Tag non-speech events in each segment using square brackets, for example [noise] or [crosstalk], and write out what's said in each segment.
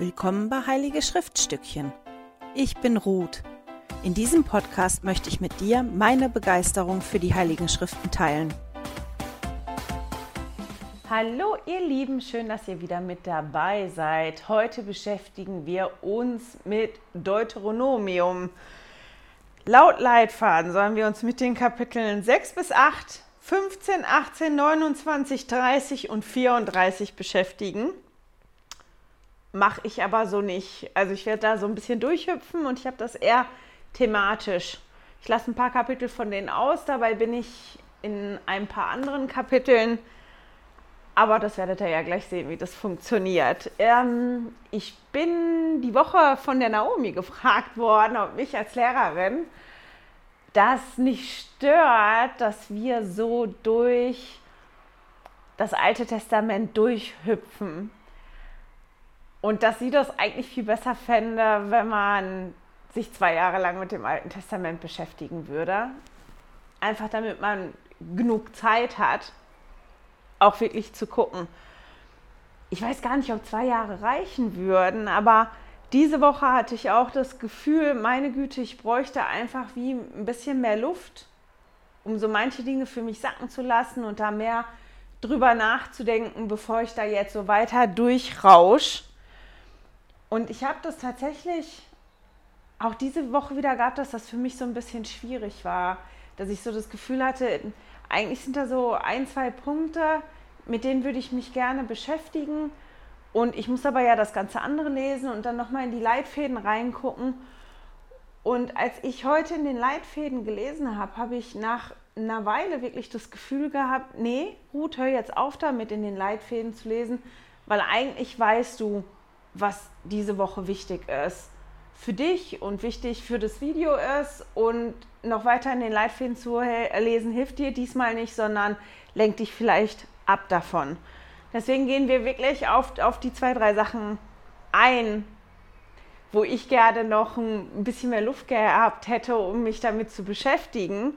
Willkommen bei Heilige Schriftstückchen. Ich bin Ruth. In diesem Podcast möchte ich mit dir meine Begeisterung für die Heiligen Schriften teilen. Hallo ihr Lieben, schön, dass ihr wieder mit dabei seid. Heute beschäftigen wir uns mit Deuteronomium. Laut Leitfaden sollen wir uns mit den Kapiteln 6 bis 8, 15, 18, 29, 30 und 34 beschäftigen mache ich aber so nicht. Also ich werde da so ein bisschen durchhüpfen und ich habe das eher thematisch. Ich lasse ein paar Kapitel von denen aus, dabei bin ich in ein paar anderen Kapiteln. Aber das werdet ihr ja gleich sehen, wie das funktioniert. Ähm, ich bin die Woche von der Naomi gefragt worden, ob mich als Lehrerin das nicht stört, dass wir so durch das Alte Testament durchhüpfen. Und dass sie das eigentlich viel besser fände, wenn man sich zwei Jahre lang mit dem Alten Testament beschäftigen würde. Einfach damit man genug Zeit hat, auch wirklich zu gucken. Ich weiß gar nicht, ob zwei Jahre reichen würden, aber diese Woche hatte ich auch das Gefühl, meine Güte, ich bräuchte einfach wie ein bisschen mehr Luft, um so manche Dinge für mich sacken zu lassen und da mehr drüber nachzudenken, bevor ich da jetzt so weiter durchrausch. Und ich habe das tatsächlich auch diese Woche wieder gehabt, dass das für mich so ein bisschen schwierig war, dass ich so das Gefühl hatte, eigentlich sind da so ein, zwei Punkte, mit denen würde ich mich gerne beschäftigen. Und ich muss aber ja das ganze andere lesen und dann nochmal in die Leitfäden reingucken. Und als ich heute in den Leitfäden gelesen habe, habe ich nach einer Weile wirklich das Gefühl gehabt, nee, Ruth, hör jetzt auf damit, in den Leitfäden zu lesen, weil eigentlich weißt du, was diese Woche wichtig ist für dich und wichtig für das Video ist. Und noch weiter in den Leitfäden zu lesen hilft dir diesmal nicht, sondern lenkt dich vielleicht ab davon. Deswegen gehen wir wirklich auf, auf die zwei, drei Sachen ein, wo ich gerne noch ein bisschen mehr Luft gehabt hätte, um mich damit zu beschäftigen.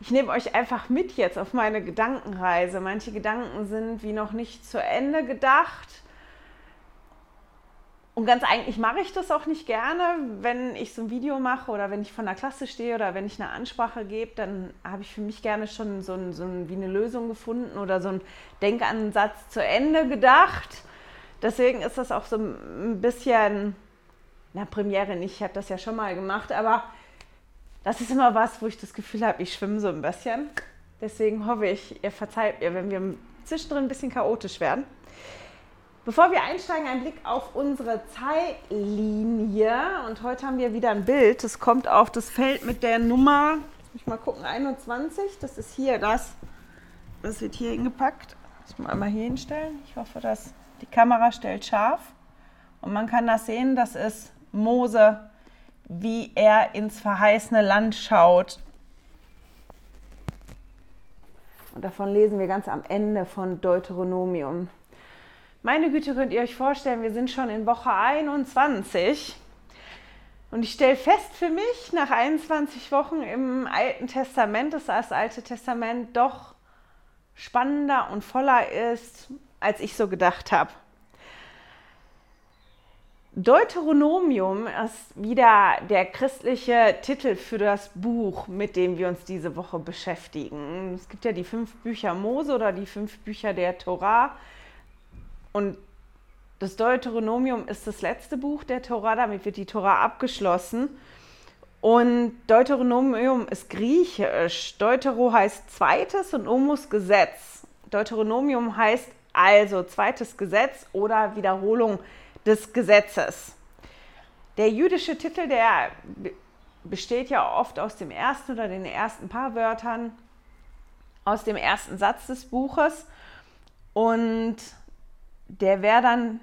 Ich nehme euch einfach mit jetzt auf meine Gedankenreise. Manche Gedanken sind wie noch nicht zu Ende gedacht und ganz eigentlich mache ich das auch nicht gerne, wenn ich so ein Video mache oder wenn ich von der Klasse stehe oder wenn ich eine Ansprache gebe, dann habe ich für mich gerne schon so, ein, so ein, wie eine Lösung gefunden oder so einen Denkansatz zu Ende gedacht. Deswegen ist das auch so ein bisschen, na Premiere nicht, ich habe das ja schon mal gemacht, aber das ist immer was, wo ich das Gefühl habe, ich schwimme so ein bisschen. Deswegen hoffe ich, ihr verzeiht mir, wenn wir zwischendrin ein bisschen chaotisch werden. Bevor wir einsteigen, ein Blick auf unsere Zeitlinie. Und heute haben wir wieder ein Bild. Das kommt auf das Feld mit der Nummer, muss ich mal gucken, 21. Das ist hier das. Das wird hier hingepackt. Muss ich mal einmal hier hinstellen. Ich hoffe, dass die Kamera stellt scharf. Und man kann das sehen, das ist Mose, wie er ins verheißene Land schaut. Und davon lesen wir ganz am Ende von Deuteronomium. Meine Güte, könnt ihr euch vorstellen, wir sind schon in Woche 21. Und ich stelle fest für mich, nach 21 Wochen im Alten Testament, dass das Alte Testament doch spannender und voller ist, als ich so gedacht habe. Deuteronomium ist wieder der christliche Titel für das Buch, mit dem wir uns diese Woche beschäftigen. Es gibt ja die fünf Bücher Mose oder die fünf Bücher der Torah. Und das Deuteronomium ist das letzte Buch der Tora, damit wird die Tora abgeschlossen. Und Deuteronomium ist griechisch. Deutero heißt zweites und Omus Gesetz. Deuteronomium heißt also zweites Gesetz oder Wiederholung des Gesetzes. Der jüdische Titel, der besteht ja oft aus dem ersten oder den ersten paar Wörtern, aus dem ersten Satz des Buches. Und der wäre dann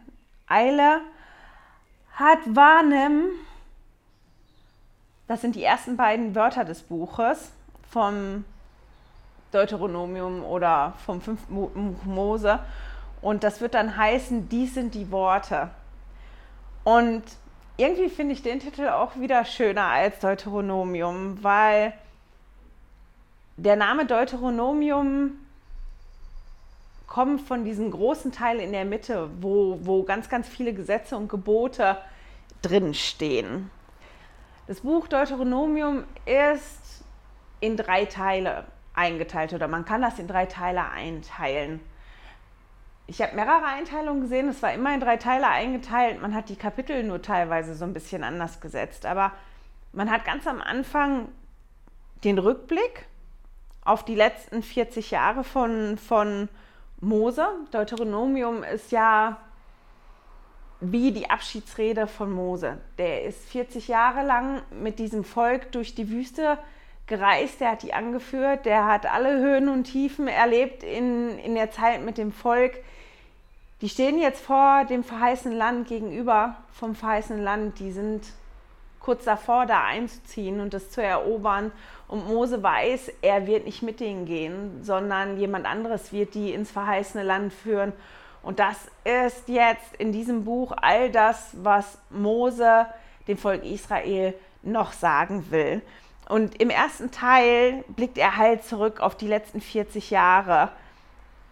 Eile hat Warnem. Das sind die ersten beiden Wörter des Buches vom Deuteronomium oder vom fünften Buch Mose. Und das wird dann heißen, dies sind die Worte. Und irgendwie finde ich den Titel auch wieder schöner als Deuteronomium, weil der Name Deuteronomium kommen von diesem großen Teil in der Mitte, wo, wo ganz, ganz viele Gesetze und Gebote drin stehen. Das Buch Deuteronomium ist in drei Teile eingeteilt oder man kann das in drei Teile einteilen. Ich habe mehrere Einteilungen gesehen, es war immer in drei Teile eingeteilt. Man hat die Kapitel nur teilweise so ein bisschen anders gesetzt. Aber man hat ganz am Anfang den Rückblick auf die letzten 40 Jahre von, von Mose. Deuteronomium ist ja wie die Abschiedsrede von Mose. Der ist 40 Jahre lang mit diesem Volk durch die Wüste gereist, der hat die angeführt, der hat alle Höhen und Tiefen erlebt in, in der Zeit mit dem Volk. Die stehen jetzt vor dem verheißenen Land gegenüber vom verheißenen Land, die sind kurz davor, da einzuziehen und das zu erobern. Und Mose weiß, er wird nicht mit denen gehen, sondern jemand anderes wird die ins verheißene Land führen. Und das ist jetzt in diesem Buch all das, was Mose dem Volk Israel noch sagen will. Und im ersten Teil blickt er halt zurück auf die letzten 40 Jahre,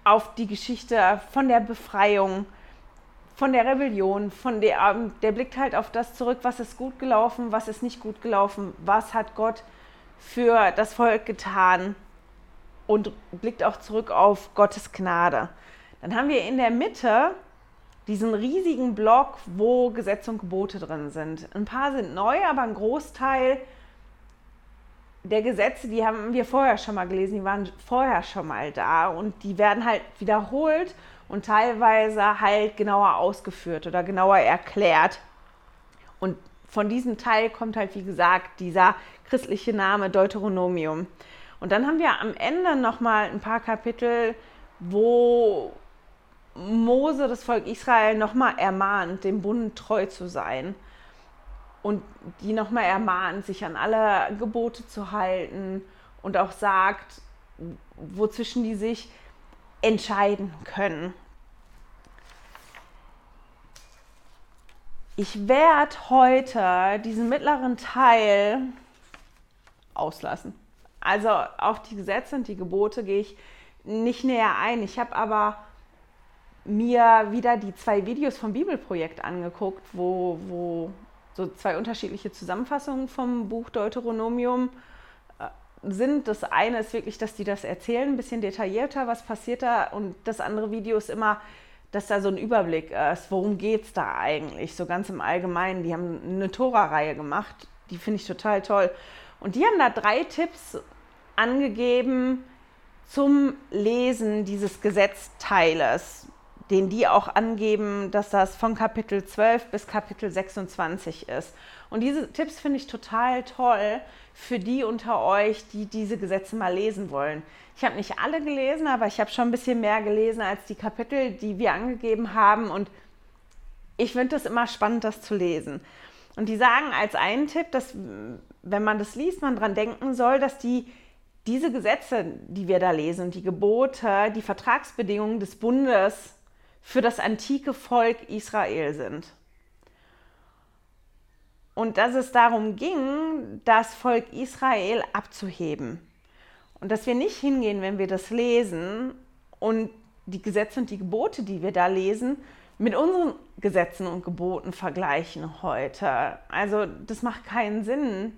auf die Geschichte von der Befreiung von der Rebellion, von der, ähm, der blickt halt auf das zurück, was ist gut gelaufen, was ist nicht gut gelaufen, was hat Gott für das Volk getan und blickt auch zurück auf Gottes Gnade. Dann haben wir in der Mitte diesen riesigen Block, wo Gesetze und Gebote drin sind. Ein paar sind neu, aber ein Großteil der Gesetze, die haben wir vorher schon mal gelesen, die waren vorher schon mal da und die werden halt wiederholt und teilweise halt genauer ausgeführt oder genauer erklärt. Und von diesem Teil kommt halt, wie gesagt, dieser christliche Name Deuteronomium. Und dann haben wir am Ende nochmal ein paar Kapitel, wo Mose das Volk Israel nochmal ermahnt, dem Bund treu zu sein. Und die nochmal ermahnt, sich an alle Gebote zu halten und auch sagt, wozwischen die sich entscheiden können. Ich werde heute diesen mittleren Teil auslassen. Also auf die Gesetze und die Gebote gehe ich nicht näher ein. Ich habe aber mir wieder die zwei Videos vom Bibelprojekt angeguckt, wo, wo so zwei unterschiedliche Zusammenfassungen vom Buch Deuteronomium äh, sind. Das eine ist wirklich, dass die das erzählen, ein bisschen detaillierter, was passiert da. Und das andere Video ist immer, dass da so ein Überblick ist, worum geht es da eigentlich, so ganz im Allgemeinen. Die haben eine Tora-Reihe gemacht, die finde ich total toll. Und die haben da drei Tipps angegeben zum Lesen dieses Gesetzteiles, den die auch angeben, dass das von Kapitel 12 bis Kapitel 26 ist. Und diese Tipps finde ich total toll für die unter euch, die diese Gesetze mal lesen wollen. Ich habe nicht alle gelesen, aber ich habe schon ein bisschen mehr gelesen als die Kapitel, die wir angegeben haben. Und ich finde es immer spannend, das zu lesen. Und die sagen als einen Tipp, dass wenn man das liest, man daran denken soll, dass die diese Gesetze, die wir da lesen, die Gebote, die Vertragsbedingungen des Bundes für das antike Volk Israel sind. Und dass es darum ging, das Volk Israel abzuheben. Und dass wir nicht hingehen, wenn wir das lesen und die Gesetze und die Gebote, die wir da lesen, mit unseren Gesetzen und Geboten vergleichen heute. Also das macht keinen Sinn,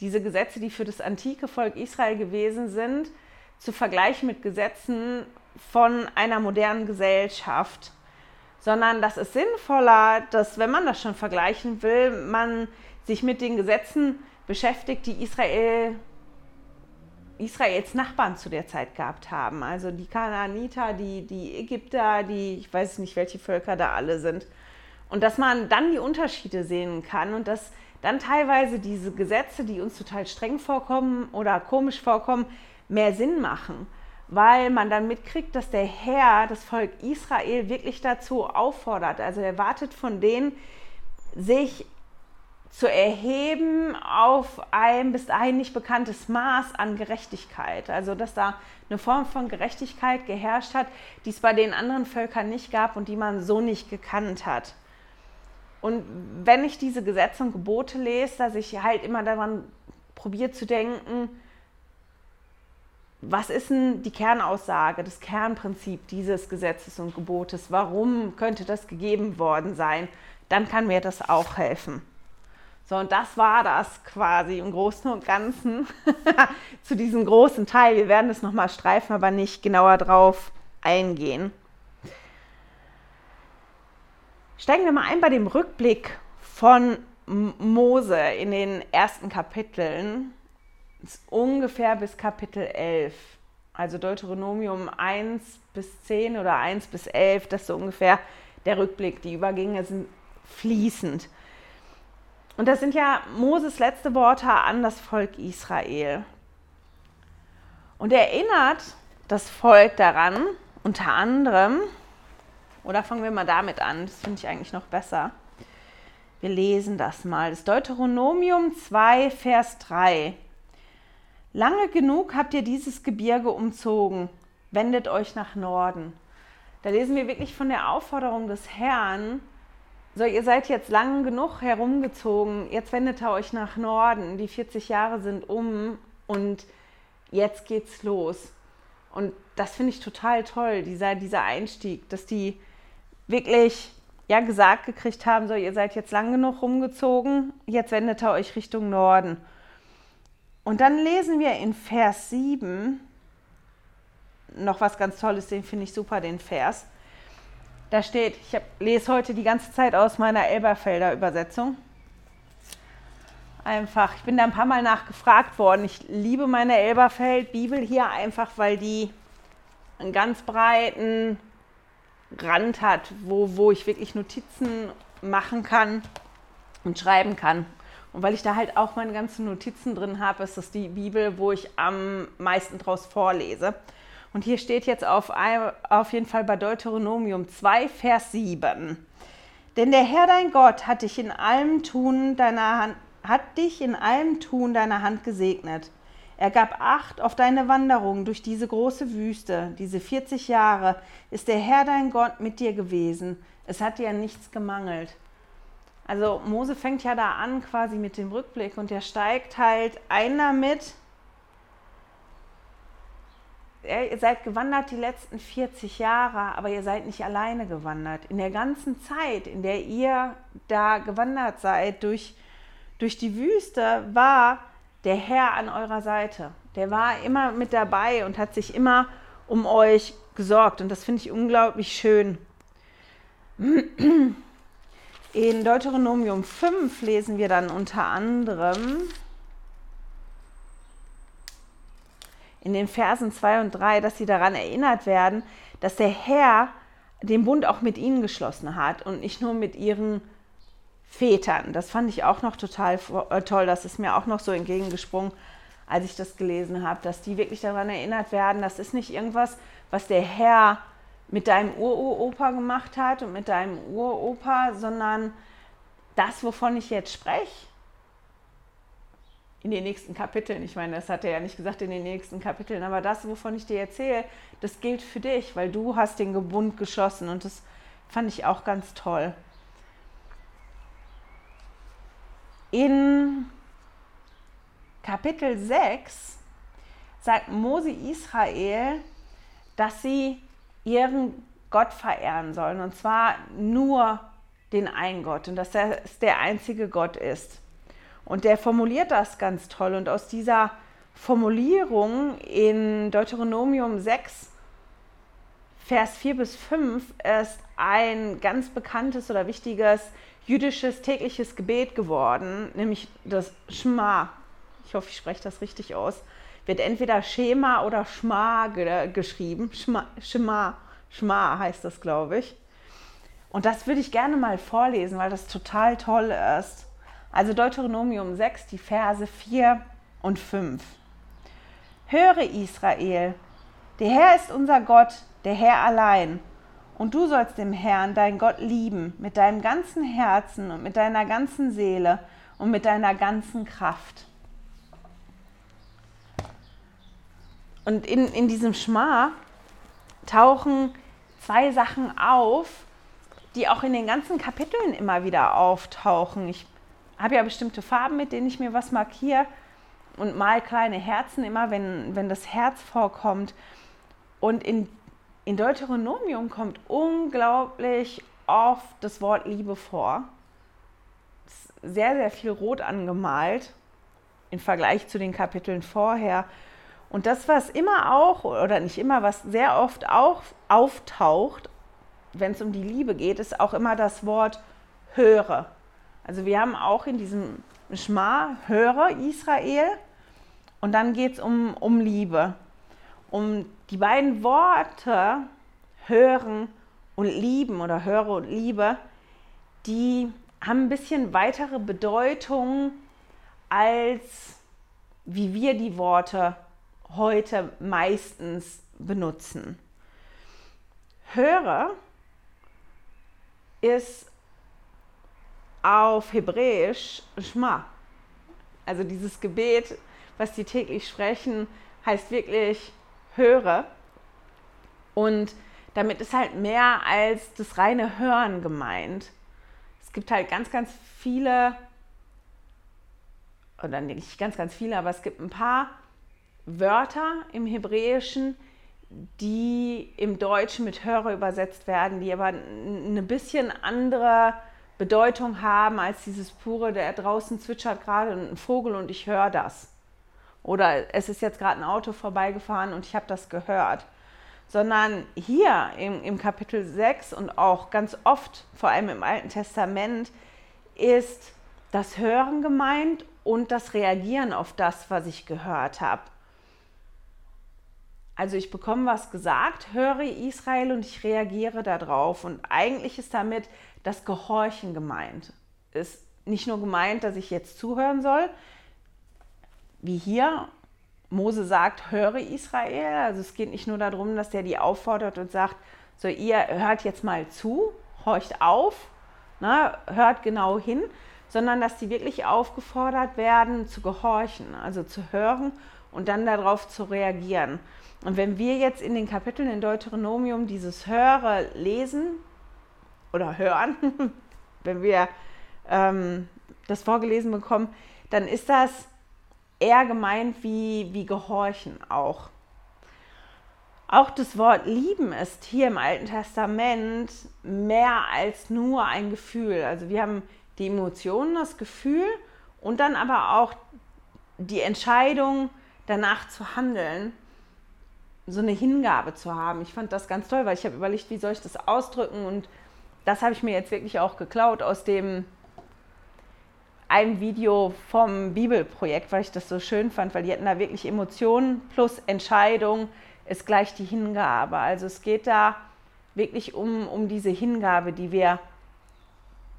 diese Gesetze, die für das antike Volk Israel gewesen sind, zu vergleichen mit Gesetzen von einer modernen Gesellschaft, sondern das ist sinnvoller, dass wenn man das schon vergleichen will, man sich mit den Gesetzen beschäftigt, die Israel, Israels Nachbarn zu der Zeit gehabt haben. Also die Kanaaniter, die, die Ägypter, die, ich weiß nicht, welche Völker da alle sind. Und dass man dann die Unterschiede sehen kann und dass dann teilweise diese Gesetze, die uns total streng vorkommen oder komisch vorkommen, mehr Sinn machen weil man dann mitkriegt, dass der Herr das Volk Israel wirklich dazu auffordert. Also er wartet von denen, sich zu erheben auf ein bis dahin nicht bekanntes Maß an Gerechtigkeit. Also dass da eine Form von Gerechtigkeit geherrscht hat, die es bei den anderen Völkern nicht gab und die man so nicht gekannt hat. Und wenn ich diese Gesetze und Gebote lese, dass ich halt immer daran probiere zu denken, was ist denn die Kernaussage, das Kernprinzip dieses Gesetzes und Gebotes? Warum könnte das gegeben worden sein? Dann kann mir das auch helfen. So, und das war das quasi im Großen und Ganzen [laughs] zu diesem großen Teil. Wir werden das nochmal streifen, aber nicht genauer drauf eingehen. Steigen wir mal ein bei dem Rückblick von Mose in den ersten Kapiteln, ungefähr bis Kapitel 11. Also Deuteronomium 1 bis 10 oder 1 bis 11, das ist so ungefähr der Rückblick. Die Übergänge sind fließend. Und das sind ja Moses letzte Worte an das Volk Israel. Und er erinnert das Volk daran, unter anderem, oder fangen wir mal damit an, das finde ich eigentlich noch besser. Wir lesen das mal. Das Deuteronomium 2, Vers 3. Lange genug habt ihr dieses Gebirge umzogen, wendet euch nach Norden. Da lesen wir wirklich von der Aufforderung des Herrn, so, ihr seid jetzt lang genug herumgezogen, jetzt wendet ihr euch nach Norden, die 40 Jahre sind um und jetzt geht's los. Und das finde ich total toll, dieser, dieser Einstieg, dass die wirklich ja, gesagt gekriegt haben, so, ihr seid jetzt lang genug rumgezogen, jetzt wendet ihr euch Richtung Norden. Und dann lesen wir in Vers 7 noch was ganz Tolles, den finde ich super, den Vers. Da steht, ich hab, lese heute die ganze Zeit aus meiner Elberfelder Übersetzung. Einfach, ich bin da ein paar Mal nachgefragt worden. Ich liebe meine Elberfeld Bibel hier einfach, weil die einen ganz breiten Rand hat, wo, wo ich wirklich Notizen machen kann und schreiben kann. Und weil ich da halt auch meine ganzen Notizen drin habe, ist das die Bibel, wo ich am meisten draus vorlese. Und hier steht jetzt auf, auf jeden Fall bei Deuteronomium 2, Vers 7. Denn der Herr dein Gott hat dich in allem Tun deiner Hand, hat dich in allem Tun deiner Hand gesegnet. Er gab Acht auf deine Wanderung durch diese große Wüste. Diese 40 Jahre ist der Herr dein Gott mit dir gewesen. Es hat dir nichts gemangelt. Also Mose fängt ja da an quasi mit dem Rückblick und er steigt halt ein damit, ihr seid gewandert die letzten 40 Jahre, aber ihr seid nicht alleine gewandert. In der ganzen Zeit, in der ihr da gewandert seid durch, durch die Wüste, war der Herr an eurer Seite. Der war immer mit dabei und hat sich immer um euch gesorgt. Und das finde ich unglaublich schön. In Deuteronomium 5 lesen wir dann unter anderem, in den Versen 2 und 3, dass sie daran erinnert werden, dass der Herr den Bund auch mit ihnen geschlossen hat und nicht nur mit ihren Vätern. Das fand ich auch noch total äh, toll. Das ist mir auch noch so entgegengesprungen, als ich das gelesen habe, dass die wirklich daran erinnert werden, das ist nicht irgendwas, was der Herr mit deinem Uropa gemacht hat und mit deinem Uropa, sondern das, wovon ich jetzt spreche, in den nächsten Kapiteln. Ich meine, das hat er ja nicht gesagt in den nächsten Kapiteln, aber das, wovon ich dir erzähle, das gilt für dich, weil du hast den Bund geschossen und das fand ich auch ganz toll. In Kapitel 6 sagt Mose Israel, dass sie ihren Gott verehren sollen, und zwar nur den einen Gott und dass er der einzige Gott ist. Und der formuliert das ganz toll. Und aus dieser Formulierung in Deuteronomium 6, Vers 4 bis 5 ist ein ganz bekanntes oder wichtiges jüdisches tägliches Gebet geworden, nämlich das Shema. Ich hoffe, ich spreche das richtig aus. Wird entweder Schema oder Schma ge geschrieben. Schma, Schema, Schma heißt das, glaube ich. Und das würde ich gerne mal vorlesen, weil das total toll ist. Also Deuteronomium 6, die Verse 4 und 5. Höre Israel, der Herr ist unser Gott, der Herr allein. Und du sollst dem Herrn, dein Gott, lieben, mit deinem ganzen Herzen und mit deiner ganzen Seele und mit deiner ganzen Kraft. Und in, in diesem Schma tauchen zwei Sachen auf, die auch in den ganzen Kapiteln immer wieder auftauchen. Ich habe ja bestimmte Farben, mit denen ich mir was markiere. und mal kleine Herzen, immer wenn, wenn das Herz vorkommt. Und in, in Deuteronomium kommt unglaublich oft das Wort Liebe vor. Sehr, sehr viel rot angemalt im Vergleich zu den Kapiteln vorher. Und das, was immer auch, oder nicht immer, was sehr oft auch auftaucht, wenn es um die Liebe geht, ist auch immer das Wort höre. Also wir haben auch in diesem Schma höre Israel und dann geht es um, um Liebe. Um die beiden Worte hören und lieben oder höre und liebe, die haben ein bisschen weitere Bedeutung als wie wir die Worte heute meistens benutzen. Höre ist auf Hebräisch Schma. Also dieses Gebet, was die täglich sprechen, heißt wirklich höre. Und damit ist halt mehr als das reine Hören gemeint. Es gibt halt ganz, ganz viele, oder nicht ganz, ganz viele, aber es gibt ein paar Wörter im Hebräischen, die im Deutschen mit Hörer übersetzt werden, die aber eine bisschen andere Bedeutung haben als dieses pure, der draußen zwitschert gerade ein Vogel und ich höre das. Oder es ist jetzt gerade ein Auto vorbeigefahren und ich habe das gehört. Sondern hier im, im Kapitel 6 und auch ganz oft, vor allem im Alten Testament, ist das Hören gemeint und das Reagieren auf das, was ich gehört habe. Also ich bekomme was gesagt, höre Israel und ich reagiere darauf. Und eigentlich ist damit das Gehorchen gemeint. Ist nicht nur gemeint, dass ich jetzt zuhören soll, wie hier Mose sagt, höre Israel. Also es geht nicht nur darum, dass der die auffordert und sagt, so ihr hört jetzt mal zu, horcht auf, na, ne, hört genau hin, sondern dass die wirklich aufgefordert werden zu gehorchen, also zu hören und dann darauf zu reagieren. Und wenn wir jetzt in den Kapiteln in Deuteronomium dieses Höre lesen oder hören, [laughs] wenn wir ähm, das vorgelesen bekommen, dann ist das eher gemeint wie, wie Gehorchen auch. Auch das Wort lieben ist hier im Alten Testament mehr als nur ein Gefühl. Also wir haben die Emotionen, das Gefühl und dann aber auch die Entscheidung, danach zu handeln so eine Hingabe zu haben. Ich fand das ganz toll, weil ich habe überlegt, wie soll ich das ausdrücken und das habe ich mir jetzt wirklich auch geklaut aus dem einem Video vom Bibelprojekt, weil ich das so schön fand, weil die hatten da wirklich Emotionen plus Entscheidung ist gleich die Hingabe. Also es geht da wirklich um, um diese Hingabe, die wir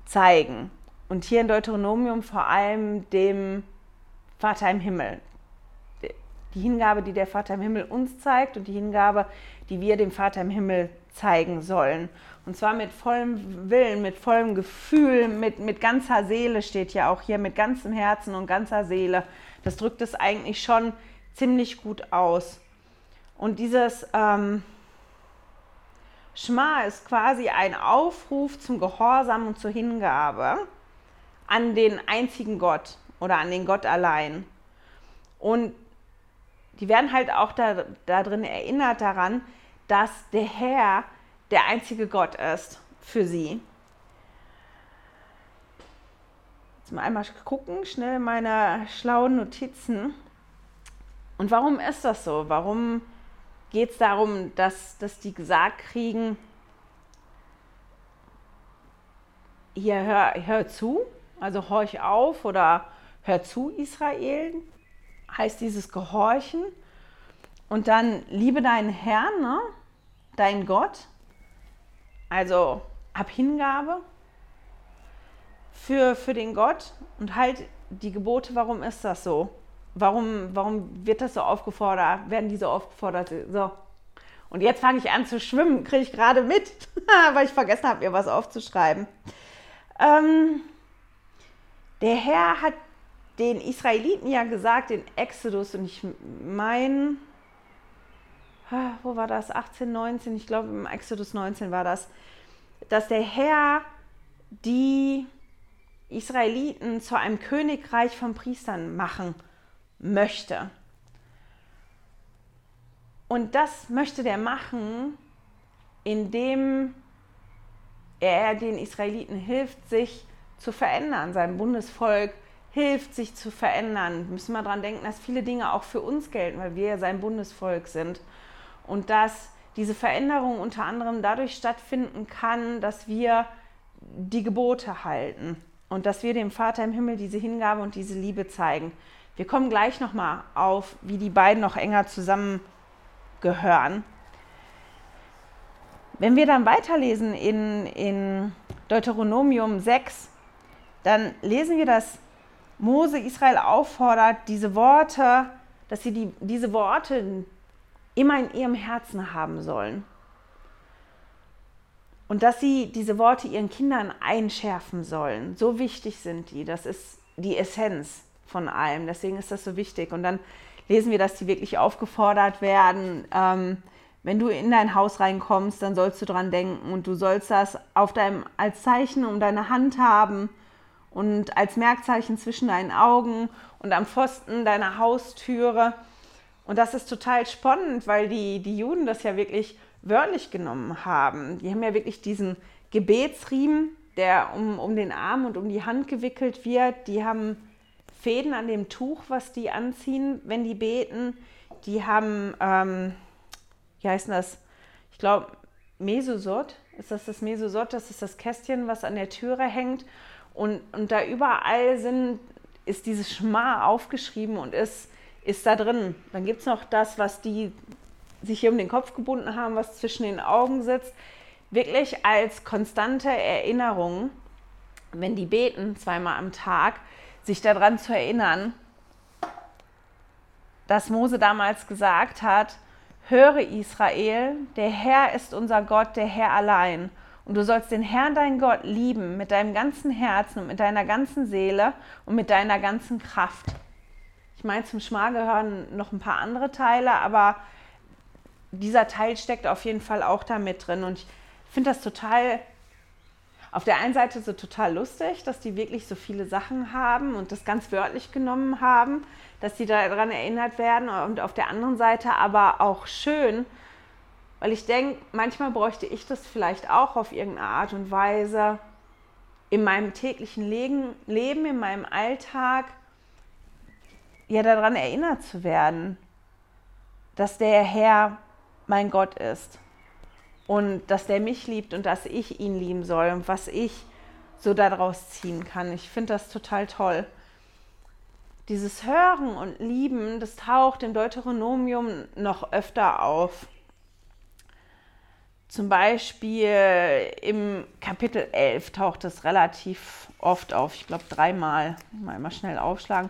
zeigen. Und hier in Deuteronomium vor allem dem Vater im Himmel, die Hingabe, die der Vater im Himmel uns zeigt und die Hingabe, die wir dem Vater im Himmel zeigen sollen. Und zwar mit vollem Willen, mit vollem Gefühl, mit, mit ganzer Seele steht ja auch hier, mit ganzem Herzen und ganzer Seele. Das drückt es eigentlich schon ziemlich gut aus. Und dieses ähm, Schma ist quasi ein Aufruf zum Gehorsam und zur Hingabe an den einzigen Gott oder an den Gott allein. Und die werden halt auch da, darin erinnert daran, dass der Herr der einzige Gott ist für sie. Jetzt mal einmal gucken, schnell meine schlauen Notizen. Und warum ist das so? Warum geht es darum, dass, dass die gesagt kriegen, hier hör, hör zu, also horch auf oder hör zu, Israel, heißt dieses Gehorchen. Und dann liebe deinen Herrn, ne? dein Gott. Also hab Hingabe für, für den Gott und halt die Gebote. Warum ist das so? Warum, warum wird das so aufgefordert? Werden die so aufgefordert? So. Und jetzt fange ich an zu schwimmen, kriege ich gerade mit, [laughs] weil ich vergessen habe, mir was aufzuschreiben. Ähm, der Herr hat den Israeliten ja gesagt in Exodus und ich meine, wo war das? 18, 19, ich glaube im Exodus 19 war das, dass der Herr die Israeliten zu einem Königreich von Priestern machen möchte. Und das möchte der machen, indem er den Israeliten hilft, sich zu verändern, seinem Bundesvolk hilft, sich zu verändern. Müssen wir daran denken, dass viele Dinge auch für uns gelten, weil wir ja sein Bundesvolk sind. Und dass diese Veränderung unter anderem dadurch stattfinden kann, dass wir die Gebote halten und dass wir dem Vater im Himmel diese Hingabe und diese Liebe zeigen. Wir kommen gleich nochmal auf, wie die beiden noch enger zusammengehören. Wenn wir dann weiterlesen in, in Deuteronomium 6, dann lesen wir, dass Mose Israel auffordert, diese Worte, dass sie die, diese Worte immer in ihrem Herzen haben sollen. Und dass sie diese Worte ihren Kindern einschärfen sollen. So wichtig sind die. Das ist die Essenz von allem. Deswegen ist das so wichtig. Und dann lesen wir, dass die wirklich aufgefordert werden, ähm, wenn du in dein Haus reinkommst, dann sollst du dran denken und du sollst das auf deinem, als Zeichen um deine Hand haben und als Merkzeichen zwischen deinen Augen und am Pfosten deiner Haustüre. Und das ist total spannend, weil die, die Juden das ja wirklich wörtlich genommen haben. Die haben ja wirklich diesen Gebetsriemen, der um, um den Arm und um die Hand gewickelt wird. Die haben Fäden an dem Tuch, was die anziehen, wenn die beten. Die haben ähm, wie heißt das? Ich glaube, Mesosot. Ist das das Mesosot? Das ist das Kästchen, was an der Türe hängt. Und, und da überall sind, ist dieses Schma aufgeschrieben und ist, ist da drin. Dann gibt es noch das, was die sich hier um den Kopf gebunden haben, was zwischen den Augen sitzt. Wirklich als konstante Erinnerung, wenn die beten zweimal am Tag, sich daran zu erinnern, dass Mose damals gesagt hat, Höre Israel, der Herr ist unser Gott, der Herr allein. Und du sollst den Herrn, dein Gott, lieben mit deinem ganzen Herzen und mit deiner ganzen Seele und mit deiner ganzen Kraft. Ich meine, zum Schmal gehören noch ein paar andere Teile, aber dieser Teil steckt auf jeden Fall auch da mit drin. Und ich finde das total, auf der einen Seite so total lustig, dass die wirklich so viele Sachen haben und das ganz wörtlich genommen haben dass sie daran erinnert werden und auf der anderen Seite aber auch schön, weil ich denke, manchmal bräuchte ich das vielleicht auch auf irgendeine Art und Weise in meinem täglichen Leben, in meinem Alltag, ja daran erinnert zu werden, dass der Herr mein Gott ist und dass der mich liebt und dass ich ihn lieben soll und was ich so daraus ziehen kann. Ich finde das total toll dieses Hören und Lieben, das taucht im Deuteronomium noch öfter auf. Zum Beispiel im Kapitel 11 taucht es relativ oft auf. Ich glaube dreimal. Mal, mal schnell aufschlagen.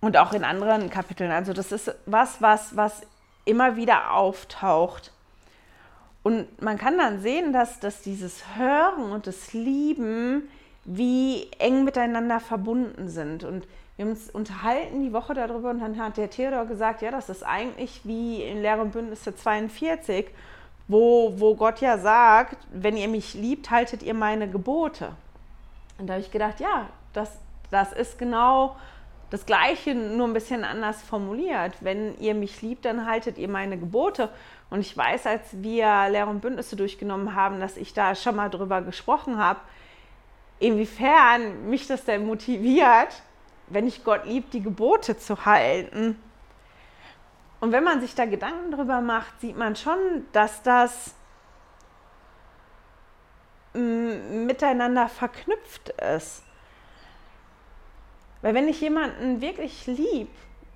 Und auch in anderen Kapiteln. Also das ist was, was, was immer wieder auftaucht. Und man kann dann sehen, dass, dass dieses Hören und das Lieben wie eng miteinander verbunden sind. Und wir haben uns unterhalten die Woche darüber und dann hat der Theodor gesagt, ja, das ist eigentlich wie in Lehre und Bündnisse 42, wo, wo Gott ja sagt, wenn ihr mich liebt, haltet ihr meine Gebote. Und da habe ich gedacht, ja, das, das ist genau das Gleiche, nur ein bisschen anders formuliert. Wenn ihr mich liebt, dann haltet ihr meine Gebote. Und ich weiß, als wir Lehre und Bündnisse durchgenommen haben, dass ich da schon mal drüber gesprochen habe, inwiefern mich das denn motiviert, wenn ich Gott lieb, die Gebote zu halten. Und wenn man sich da Gedanken drüber macht, sieht man schon, dass das miteinander verknüpft ist. Weil wenn ich jemanden wirklich lieb,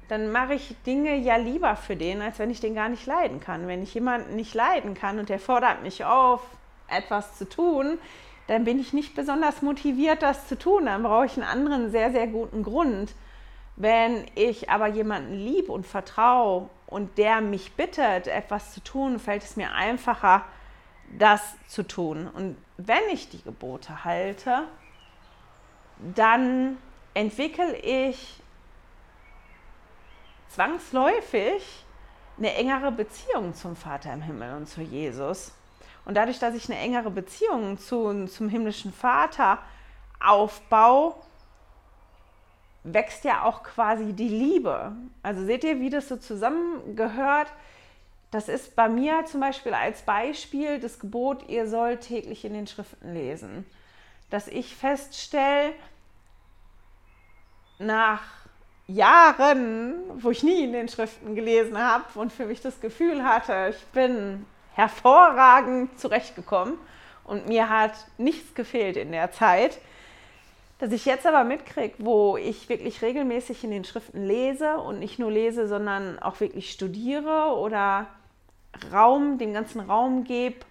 dann mache ich Dinge ja lieber für den, als wenn ich den gar nicht leiden kann. Wenn ich jemanden nicht leiden kann und der fordert mich auf, etwas zu tun, dann bin ich nicht besonders motiviert, das zu tun. Dann brauche ich einen anderen sehr, sehr guten Grund. Wenn ich aber jemanden lieb und vertraue und der mich bittet, etwas zu tun, fällt es mir einfacher, das zu tun. Und wenn ich die Gebote halte, dann entwickle ich zwangsläufig eine engere Beziehung zum Vater im Himmel und zu Jesus. Und dadurch, dass ich eine engere Beziehung zu, zum himmlischen Vater aufbaue, wächst ja auch quasi die Liebe. Also seht ihr, wie das so zusammengehört? Das ist bei mir zum Beispiel als Beispiel das Gebot, ihr sollt täglich in den Schriften lesen. Dass ich feststelle, nach Jahren, wo ich nie in den Schriften gelesen habe und für mich das Gefühl hatte, ich bin hervorragend zurechtgekommen und mir hat nichts gefehlt in der Zeit, dass ich jetzt aber mitkriege, wo ich wirklich regelmäßig in den Schriften lese und nicht nur lese, sondern auch wirklich studiere oder Raum, dem ganzen Raum gebe,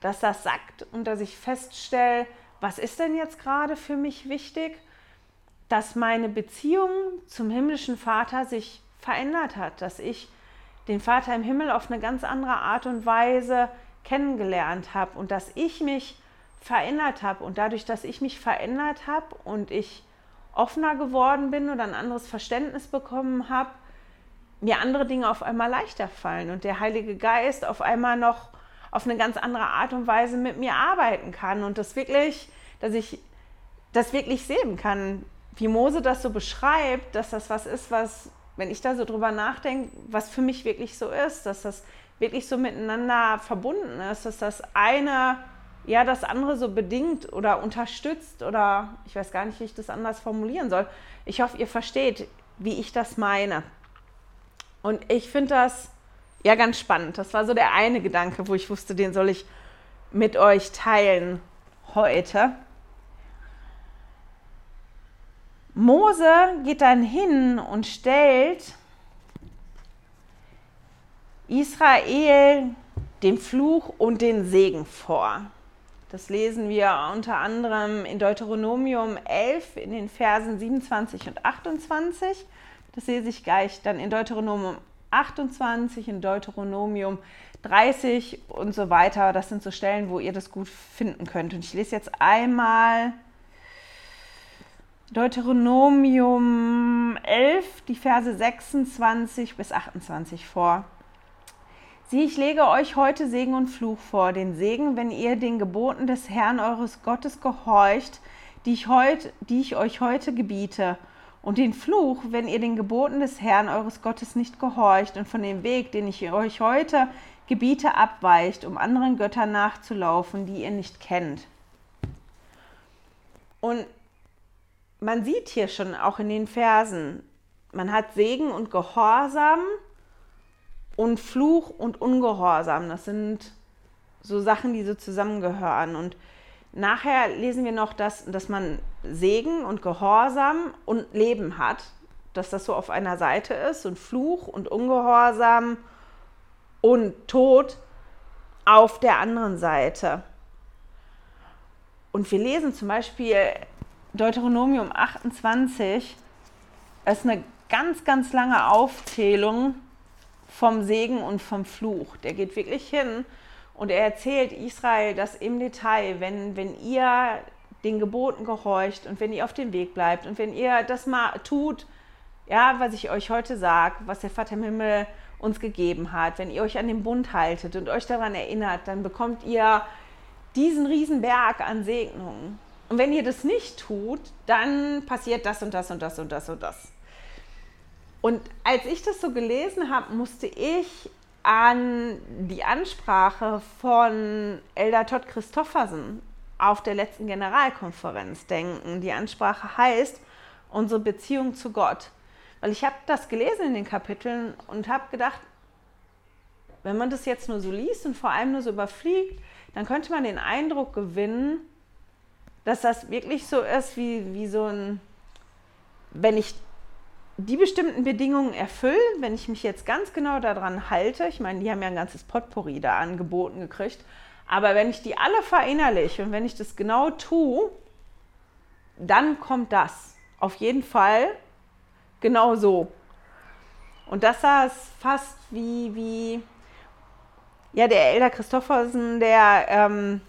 dass das sagt und dass ich feststelle, was ist denn jetzt gerade für mich wichtig, dass meine Beziehung zum himmlischen Vater sich verändert hat, dass ich den Vater im Himmel auf eine ganz andere Art und Weise kennengelernt habe und dass ich mich verändert habe und dadurch, dass ich mich verändert habe und ich offener geworden bin oder ein anderes Verständnis bekommen habe, mir andere Dinge auf einmal leichter fallen und der Heilige Geist auf einmal noch auf eine ganz andere Art und Weise mit mir arbeiten kann und das wirklich, dass ich das wirklich sehen kann, wie Mose das so beschreibt, dass das was ist, was, wenn ich da so drüber nachdenke, was für mich wirklich so ist, dass das wirklich so miteinander verbunden ist, dass das eine ja das andere so bedingt oder unterstützt oder ich weiß gar nicht, wie ich das anders formulieren soll. Ich hoffe, ihr versteht, wie ich das meine. Und ich finde das ja ganz spannend. Das war so der eine Gedanke, wo ich wusste, den soll ich mit euch teilen heute. Mose geht dann hin und stellt Israel den Fluch und den Segen vor. Das lesen wir unter anderem in Deuteronomium 11 in den Versen 27 und 28. Das lese ich gleich dann in Deuteronomium 28, in Deuteronomium 30 und so weiter. Das sind so Stellen, wo ihr das gut finden könnt. Und ich lese jetzt einmal Deuteronomium 11, die Verse 26 bis 28 vor. Sieh, ich lege euch heute Segen und Fluch vor. Den Segen, wenn ihr den Geboten des Herrn eures Gottes gehorcht, die ich, heut, die ich euch heute gebiete und den Fluch, wenn ihr den Geboten des Herrn eures Gottes nicht gehorcht und von dem Weg, den ich euch heute gebiete, abweicht, um anderen Göttern nachzulaufen, die ihr nicht kennt. Und man sieht hier schon auch in den Versen, man hat Segen und Gehorsam und Fluch und Ungehorsam. Das sind so Sachen, die so zusammengehören. Und nachher lesen wir noch, dass, dass man Segen und Gehorsam und Leben hat, dass das so auf einer Seite ist und Fluch und Ungehorsam und Tod auf der anderen Seite. Und wir lesen zum Beispiel Deuteronomium 28, das ist eine ganz, ganz lange Aufzählung vom Segen und vom Fluch. Der geht wirklich hin und er erzählt Israel das im Detail, wenn, wenn ihr den Geboten gehorcht und wenn ihr auf dem Weg bleibt und wenn ihr das mal tut, ja, was ich euch heute sage, was der Vater im Himmel uns gegeben hat, wenn ihr euch an den Bund haltet und euch daran erinnert, dann bekommt ihr diesen riesen Berg an Segnungen. Und wenn ihr das nicht tut, dann passiert das und das und das und das und das. Und als ich das so gelesen habe, musste ich an die Ansprache von Elder Todd Christoffersen auf der letzten Generalkonferenz denken. Die Ansprache heißt unsere Beziehung zu Gott. Weil ich habe das gelesen in den Kapiteln und habe gedacht, wenn man das jetzt nur so liest und vor allem nur so überfliegt, dann könnte man den Eindruck gewinnen, dass das wirklich so ist wie, wie so ein, wenn ich die bestimmten Bedingungen erfülle, wenn ich mich jetzt ganz genau daran halte, ich meine, die haben ja ein ganzes Potpourri da angeboten gekriegt, aber wenn ich die alle verinnerliche und wenn ich das genau tue, dann kommt das. Auf jeden Fall genau so. Und das ist fast wie, wie ja, der Elder Christoffersen, der ähm,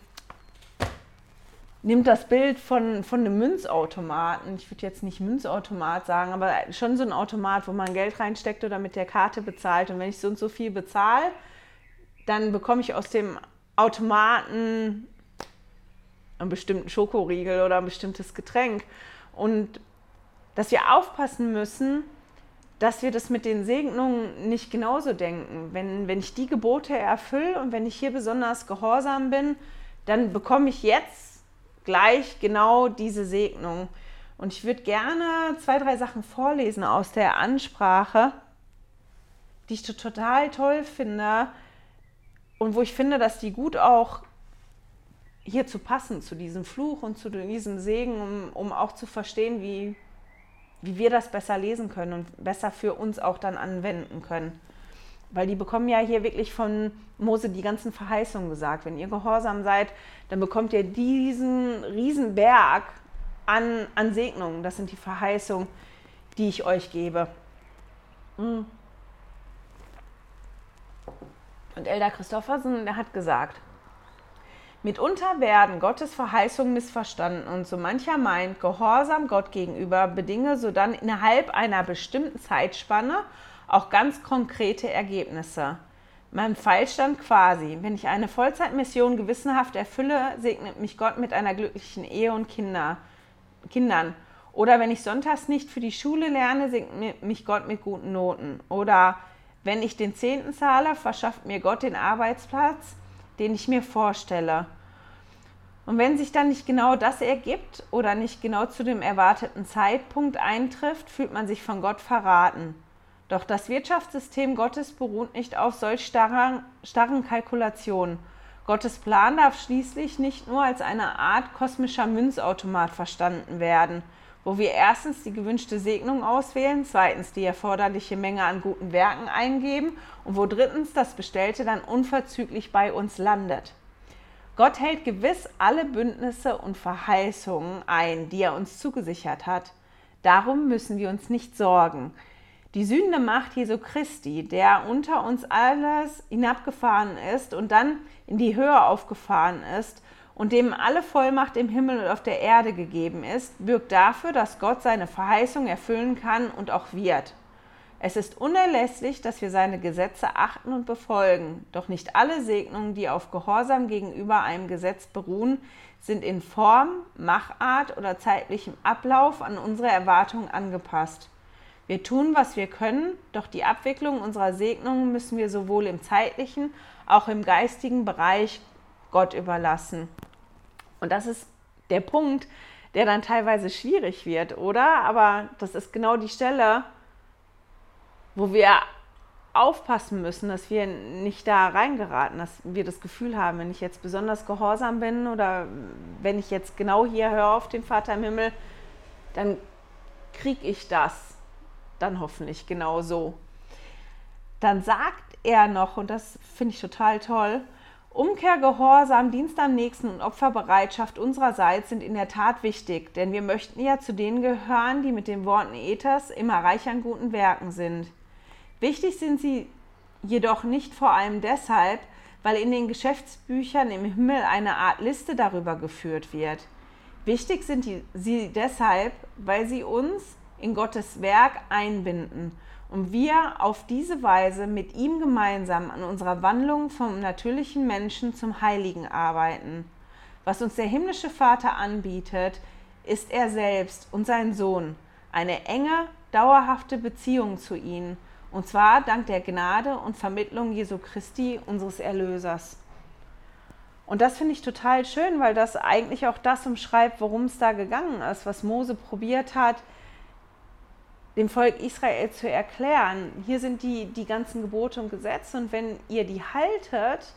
nimmt das Bild von, von einem Münzautomaten. Ich würde jetzt nicht Münzautomat sagen, aber schon so ein Automat, wo man Geld reinsteckt oder mit der Karte bezahlt. Und wenn ich so und so viel bezahle, dann bekomme ich aus dem Automaten einen bestimmten Schokoriegel oder ein bestimmtes Getränk. Und dass wir aufpassen müssen, dass wir das mit den Segnungen nicht genauso denken. Wenn, wenn ich die Gebote erfülle und wenn ich hier besonders gehorsam bin, dann bekomme ich jetzt gleich genau diese Segnung. Und ich würde gerne zwei, drei Sachen vorlesen aus der Ansprache, die ich total toll finde und wo ich finde, dass die gut auch hierzu passen, zu diesem Fluch und zu diesem Segen, um, um auch zu verstehen, wie, wie wir das besser lesen können und besser für uns auch dann anwenden können. Weil die bekommen ja hier wirklich von Mose die ganzen Verheißungen gesagt. Wenn ihr gehorsam seid, dann bekommt ihr diesen riesen Berg an, an Segnungen. Das sind die Verheißungen, die ich euch gebe. Mm. Und Elder Christoffersen, der hat gesagt, Mitunter werden Gottes Verheißungen missverstanden und so mancher meint, Gehorsam Gott gegenüber bedinge sodann innerhalb einer bestimmten Zeitspanne auch ganz konkrete Ergebnisse. Mein Fall stand quasi, wenn ich eine Vollzeitmission gewissenhaft erfülle, segnet mich Gott mit einer glücklichen Ehe und Kinder, Kindern. Oder wenn ich sonntags nicht für die Schule lerne, segnet mich Gott mit guten Noten. Oder wenn ich den Zehnten zahle, verschafft mir Gott den Arbeitsplatz, den ich mir vorstelle. Und wenn sich dann nicht genau das ergibt oder nicht genau zu dem erwarteten Zeitpunkt eintrifft, fühlt man sich von Gott verraten. Doch das Wirtschaftssystem Gottes beruht nicht auf solch starren, starren Kalkulationen. Gottes Plan darf schließlich nicht nur als eine Art kosmischer Münzautomat verstanden werden, wo wir erstens die gewünschte Segnung auswählen, zweitens die erforderliche Menge an guten Werken eingeben und wo drittens das Bestellte dann unverzüglich bei uns landet. Gott hält gewiss alle Bündnisse und Verheißungen ein, die er uns zugesichert hat. Darum müssen wir uns nicht sorgen. Die sühnende Macht Jesu Christi, der unter uns alles hinabgefahren ist und dann in die Höhe aufgefahren ist und dem alle Vollmacht im Himmel und auf der Erde gegeben ist, birgt dafür, dass Gott seine Verheißung erfüllen kann und auch wird. Es ist unerlässlich, dass wir seine Gesetze achten und befolgen, doch nicht alle Segnungen, die auf Gehorsam gegenüber einem Gesetz beruhen, sind in Form, Machart oder zeitlichem Ablauf an unsere Erwartungen angepasst. Wir tun, was wir können, doch die Abwicklung unserer Segnungen müssen wir sowohl im zeitlichen, auch im geistigen Bereich Gott überlassen. Und das ist der Punkt, der dann teilweise schwierig wird, oder? Aber das ist genau die Stelle, wo wir aufpassen müssen, dass wir nicht da reingeraten, dass wir das Gefühl haben, wenn ich jetzt besonders gehorsam bin oder wenn ich jetzt genau hier höre auf den Vater im Himmel, dann kriege ich das dann hoffentlich genau so. Dann sagt er noch, und das finde ich total toll, Umkehr, Gehorsam, Dienst am Nächsten und Opferbereitschaft unsererseits sind in der Tat wichtig, denn wir möchten ja zu denen gehören, die mit den Worten Ethers immer reich an guten Werken sind. Wichtig sind sie jedoch nicht vor allem deshalb, weil in den Geschäftsbüchern im Himmel eine Art Liste darüber geführt wird. Wichtig sind sie deshalb, weil sie uns in Gottes Werk einbinden und wir auf diese Weise mit ihm gemeinsam an unserer Wandlung vom natürlichen Menschen zum Heiligen arbeiten. Was uns der himmlische Vater anbietet, ist er selbst und sein Sohn, eine enge, dauerhafte Beziehung zu ihnen und zwar dank der Gnade und Vermittlung Jesu Christi, unseres Erlösers. Und das finde ich total schön, weil das eigentlich auch das umschreibt, worum es da gegangen ist, was Mose probiert hat, dem Volk Israel zu erklären. Hier sind die, die ganzen Gebote und Gesetze und wenn ihr die haltet,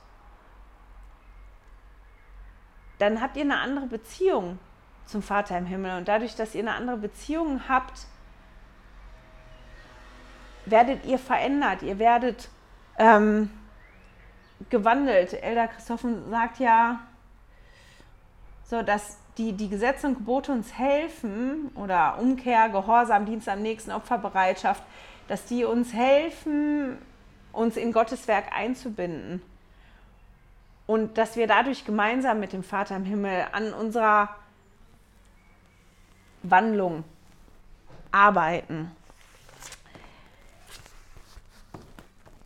dann habt ihr eine andere Beziehung zum Vater im Himmel. Und dadurch, dass ihr eine andere Beziehung habt, werdet ihr verändert, ihr werdet ähm, gewandelt. Elder Christophen sagt ja, so dass die, die Gesetze und Gebote uns helfen, oder Umkehr, Gehorsam, Dienst am nächsten, Opferbereitschaft, dass die uns helfen, uns in Gottes Werk einzubinden. Und dass wir dadurch gemeinsam mit dem Vater im Himmel an unserer Wandlung arbeiten.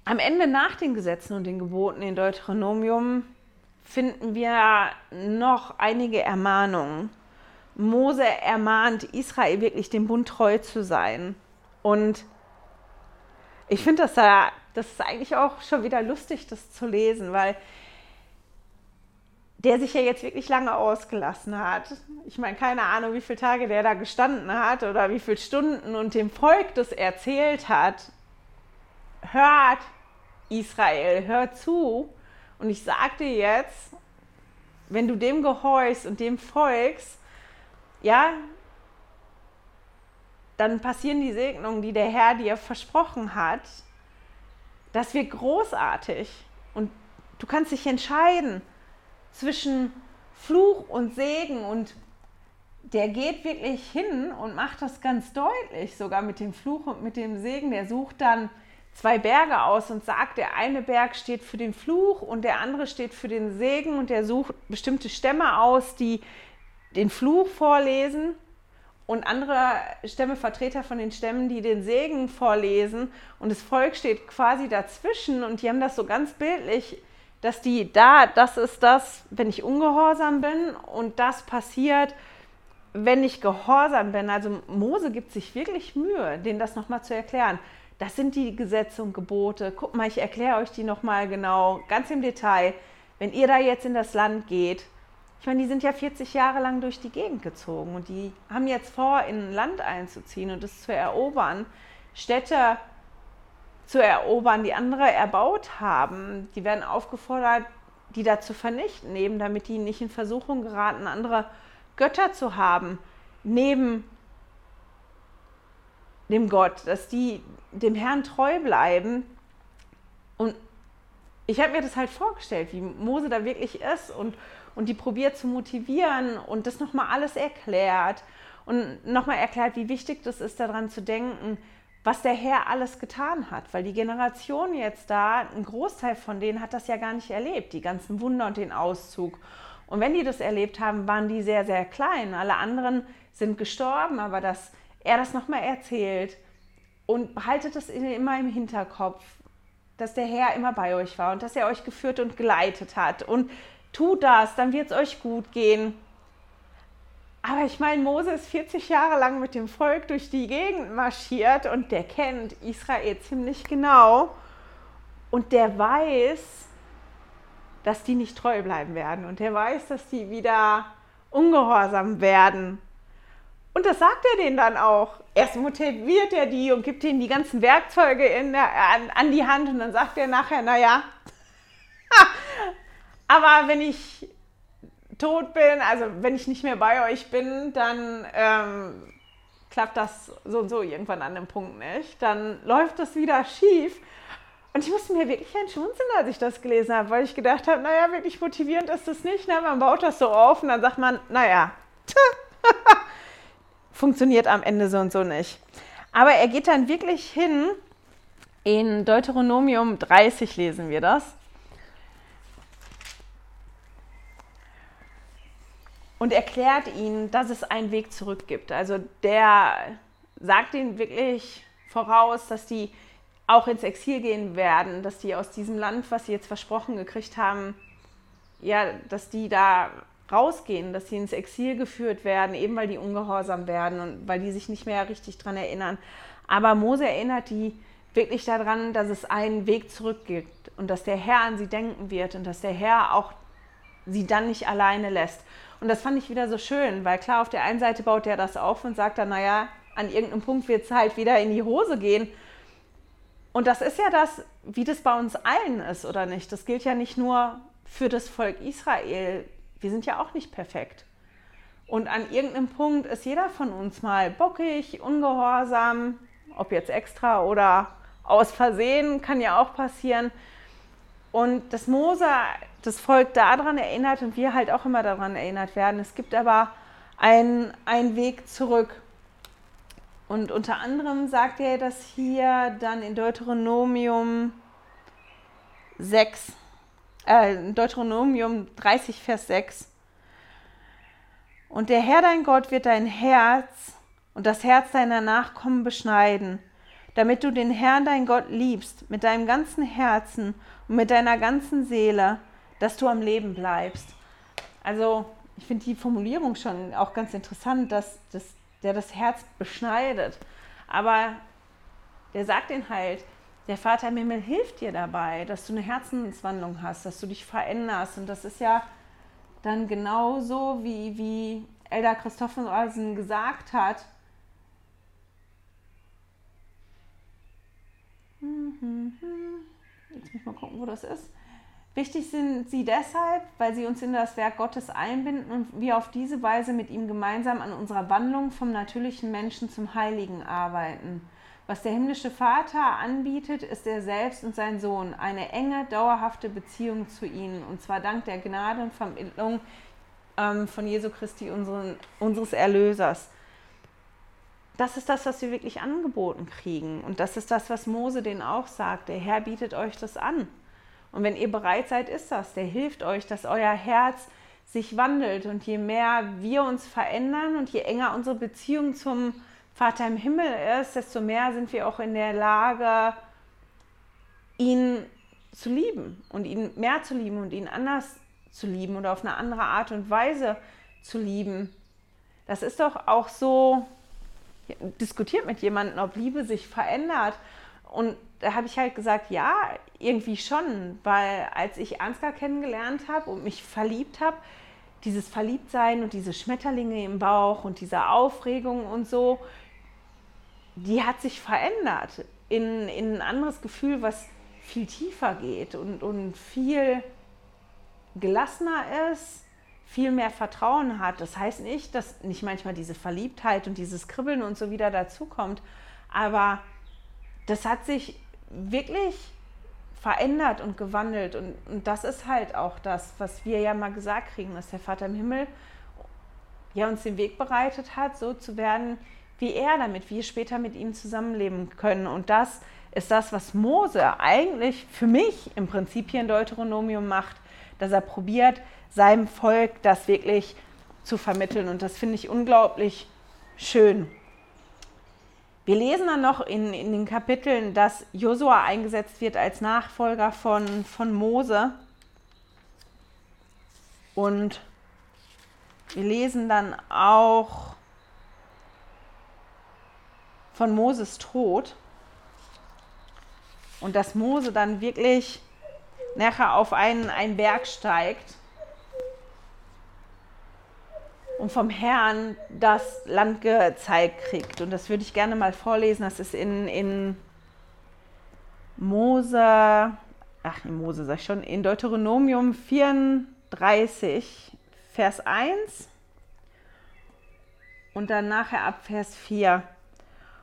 Am Ende nach den Gesetzen und den Geboten in Deuteronomium finden wir noch einige Ermahnungen. Mose ermahnt Israel wirklich dem Bund treu zu sein. Und ich finde das, da, das ist eigentlich auch schon wieder lustig, das zu lesen, weil der sich ja jetzt wirklich lange ausgelassen hat. Ich meine, keine Ahnung, wie viele Tage der da gestanden hat oder wie viele Stunden und dem Volk das erzählt hat. Hört, Israel, hör zu. Und ich sage dir jetzt, wenn du dem gehorchst und dem folgst, ja, dann passieren die Segnungen, die der Herr dir versprochen hat. Das wird großartig. Und du kannst dich entscheiden zwischen Fluch und Segen. Und der geht wirklich hin und macht das ganz deutlich, sogar mit dem Fluch und mit dem Segen. Der sucht dann zwei Berge aus und sagt, der eine Berg steht für den Fluch und der andere steht für den Segen und der sucht bestimmte Stämme aus, die den Fluch vorlesen und andere Stämme, Vertreter von den Stämmen, die den Segen vorlesen und das Volk steht quasi dazwischen und die haben das so ganz bildlich, dass die da, das ist das, wenn ich ungehorsam bin und das passiert, wenn ich gehorsam bin. Also Mose gibt sich wirklich Mühe, denen das nochmal zu erklären. Das sind die Gesetze und Gebote. Guck mal, ich erkläre euch die nochmal genau, ganz im Detail. Wenn ihr da jetzt in das Land geht, ich meine, die sind ja 40 Jahre lang durch die Gegend gezogen und die haben jetzt vor, in ein Land einzuziehen und es zu erobern, Städte zu erobern, die andere erbaut haben. Die werden aufgefordert, die da zu vernichten, eben damit die nicht in Versuchung geraten, andere Götter zu haben, neben dem Gott, dass die dem Herrn treu bleiben. Und ich habe mir das halt vorgestellt, wie Mose da wirklich ist und, und die probiert zu motivieren und das nochmal alles erklärt und nochmal erklärt, wie wichtig das ist, daran zu denken, was der Herr alles getan hat. Weil die Generation jetzt da, ein Großteil von denen hat das ja gar nicht erlebt, die ganzen Wunder und den Auszug. Und wenn die das erlebt haben, waren die sehr, sehr klein. Alle anderen sind gestorben, aber dass er das nochmal erzählt und behaltet das immer im Hinterkopf, dass der Herr immer bei euch war und dass er euch geführt und geleitet hat. Und tut das, dann wird es euch gut gehen. Aber ich meine, Mose ist 40 Jahre lang mit dem Volk durch die Gegend marschiert und der kennt Israel ziemlich genau. Und der weiß, dass die nicht treu bleiben werden. Und der weiß, dass die wieder ungehorsam werden. Und das sagt er denen dann auch. Erst motiviert er die und gibt ihnen die ganzen Werkzeuge der, an, an, die Hand und dann sagt er nachher, naja, [laughs] aber wenn ich tot bin, also wenn ich nicht mehr bei euch bin, dann ähm, klappt das so und so irgendwann an dem Punkt nicht. Dann läuft das wieder schief. Und ich musste mir wirklich ein Schmunzeln, als ich das gelesen habe, weil ich gedacht habe, naja, wirklich motivierend ist das nicht. Ne? Man baut das so auf und dann sagt man, naja, [laughs] funktioniert am Ende so und so nicht. Aber er geht dann wirklich hin, in Deuteronomium 30 lesen wir das. Und erklärt ihnen, dass es einen Weg zurück gibt. Also der sagt ihnen wirklich voraus, dass die auch ins Exil gehen werden, dass die aus diesem Land, was sie jetzt versprochen gekriegt haben, ja, dass die da rausgehen, dass sie ins Exil geführt werden, eben weil die ungehorsam werden und weil die sich nicht mehr richtig daran erinnern. Aber Mose erinnert die wirklich daran, dass es einen Weg zurück gibt und dass der Herr an sie denken wird und dass der Herr auch sie dann nicht alleine lässt. Und das fand ich wieder so schön, weil klar, auf der einen Seite baut er das auf und sagt dann, naja, an irgendeinem Punkt wird es halt wieder in die Hose gehen. Und das ist ja das, wie das bei uns allen ist, oder nicht? Das gilt ja nicht nur für das Volk Israel. Wir sind ja auch nicht perfekt. Und an irgendeinem Punkt ist jeder von uns mal bockig, ungehorsam, ob jetzt extra oder aus Versehen, kann ja auch passieren. Und das Mose, das Volk daran erinnert und wir halt auch immer daran erinnert werden. Es gibt aber einen, einen Weg zurück. Und unter anderem sagt er das hier dann in Deuteronomium 6, äh, Deuteronomium 30, Vers 6. Und der Herr dein Gott wird dein Herz und das Herz deiner Nachkommen beschneiden, damit du den Herrn dein Gott liebst mit deinem ganzen Herzen und mit deiner ganzen Seele, dass du am Leben bleibst. Also ich finde die Formulierung schon auch ganz interessant, dass, dass der das Herz beschneidet. Aber der sagt ihnen halt, der Vater im Himmel hilft dir dabei, dass du eine Herzenswandlung hast, dass du dich veränderst. Und das ist ja dann genauso, wie, wie Elda Christophersen gesagt hat. Jetzt muss ich mal gucken, wo das ist. Wichtig sind sie deshalb, weil sie uns in das Werk Gottes einbinden und wir auf diese Weise mit ihm gemeinsam an unserer Wandlung vom natürlichen Menschen zum Heiligen arbeiten. Was der himmlische Vater anbietet, ist er selbst und sein Sohn, eine enge, dauerhafte Beziehung zu ihnen, und zwar dank der Gnade und Vermittlung ähm, von Jesu Christi, unseren, unseres Erlösers. Das ist das, was wir wirklich angeboten kriegen. Und das ist das, was Mose denen auch sagt. Der Herr bietet euch das an. Und wenn ihr bereit seid, ist das. Der hilft euch, dass euer Herz sich wandelt. Und je mehr wir uns verändern und je enger unsere Beziehung zum Vater im Himmel ist, desto mehr sind wir auch in der Lage, ihn zu lieben und ihn mehr zu lieben und ihn anders zu lieben oder auf eine andere Art und Weise zu lieben. Das ist doch auch so, diskutiert mit jemandem, ob Liebe sich verändert. Und da habe ich halt gesagt, ja, irgendwie schon, weil als ich Ansgar kennengelernt habe und mich verliebt habe, dieses Verliebtsein und diese Schmetterlinge im Bauch und diese Aufregung und so, die hat sich verändert in, in ein anderes Gefühl, was viel tiefer geht und, und viel gelassener ist, viel mehr Vertrauen hat. Das heißt nicht, dass nicht manchmal diese Verliebtheit und dieses Kribbeln und so wieder dazukommt, aber das hat sich wirklich verändert und gewandelt. Und, und das ist halt auch das, was wir ja mal gesagt kriegen, dass der Vater im Himmel ja uns den Weg bereitet hat, so zu werden, wie er, damit wir später mit ihm zusammenleben können. Und das ist das, was Mose eigentlich für mich im Prinzip hier in Deuteronomium macht, dass er probiert, seinem Volk das wirklich zu vermitteln. Und das finde ich unglaublich schön. Wir lesen dann noch in, in den Kapiteln, dass Josua eingesetzt wird als Nachfolger von, von Mose. Und wir lesen dann auch von Moses Tod. Und dass Mose dann wirklich nachher auf einen, einen Berg steigt und vom Herrn das Land gezeigt kriegt. Und das würde ich gerne mal vorlesen. Das ist in, in Mose, ach, in Mose sag ich schon, in Deuteronomium 34, Vers 1 und dann nachher ab Vers 4.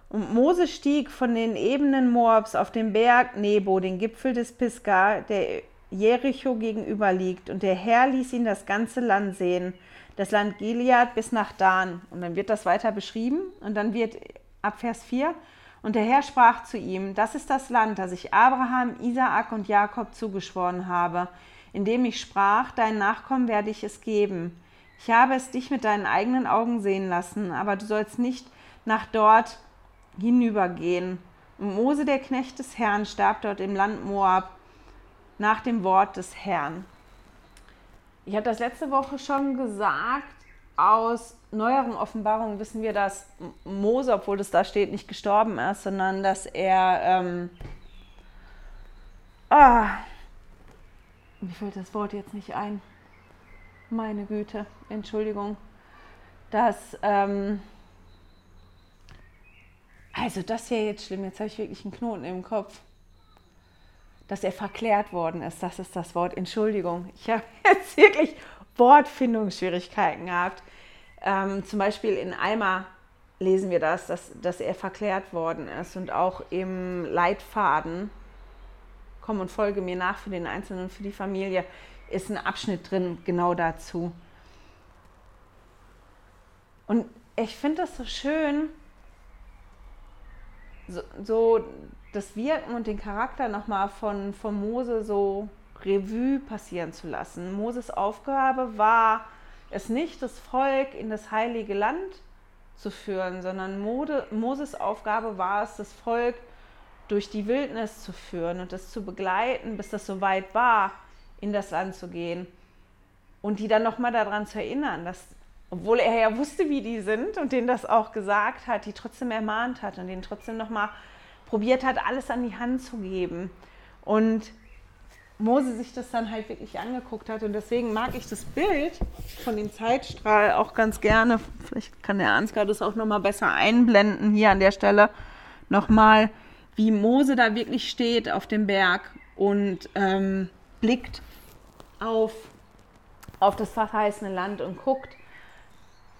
Und Mose stieg von den Ebenen Moabs auf den Berg Nebo, den Gipfel des Pisgah, der Jericho gegenüber liegt. Und der Herr ließ ihn das ganze Land sehen das Land Gilead bis nach Dan. Und dann wird das weiter beschrieben und dann wird ab Vers 4, und der Herr sprach zu ihm, das ist das Land, das ich Abraham, Isaak und Jakob zugeschworen habe, indem ich sprach, deinen Nachkommen werde ich es geben. Ich habe es dich mit deinen eigenen Augen sehen lassen, aber du sollst nicht nach dort hinübergehen. Und Mose, der Knecht des Herrn, starb dort im Land Moab nach dem Wort des Herrn. Ich habe das letzte Woche schon gesagt. Aus neueren Offenbarungen wissen wir, dass Mose, obwohl das da steht, nicht gestorben ist, sondern dass er. Ähm, ah, mir fällt das Wort jetzt nicht ein. Meine Güte, Entschuldigung. Dass. Ähm, also, das ja jetzt schlimm. Jetzt habe ich wirklich einen Knoten im Kopf dass er verklärt worden ist. Das ist das Wort. Entschuldigung. Ich habe [laughs] jetzt wirklich Wortfindungsschwierigkeiten gehabt. Ähm, zum Beispiel in Alma lesen wir das, dass, dass er verklärt worden ist und auch im Leitfaden, komm und folge mir nach für den Einzelnen und für die Familie, ist ein Abschnitt drin genau dazu. Und ich finde das so schön, so, so das Wirken und den Charakter nochmal von, von Mose so Revue passieren zu lassen. Moses Aufgabe war es nicht, das Volk in das heilige Land zu führen, sondern Mode, Moses Aufgabe war es, das Volk durch die Wildnis zu führen und das zu begleiten, bis das soweit war, in das Land zu gehen. und die dann nochmal daran zu erinnern, dass, obwohl er ja wusste, wie die sind und denen das auch gesagt hat, die trotzdem ermahnt hat und denen trotzdem nochmal probiert hat, alles an die Hand zu geben. Und Mose sich das dann halt wirklich angeguckt hat. Und deswegen mag ich das Bild von dem Zeitstrahl auch ganz gerne. Vielleicht kann der Ansgar das auch nochmal besser einblenden hier an der Stelle. Nochmal, wie Mose da wirklich steht auf dem Berg und ähm, blickt auf, auf das verheißene Land und guckt,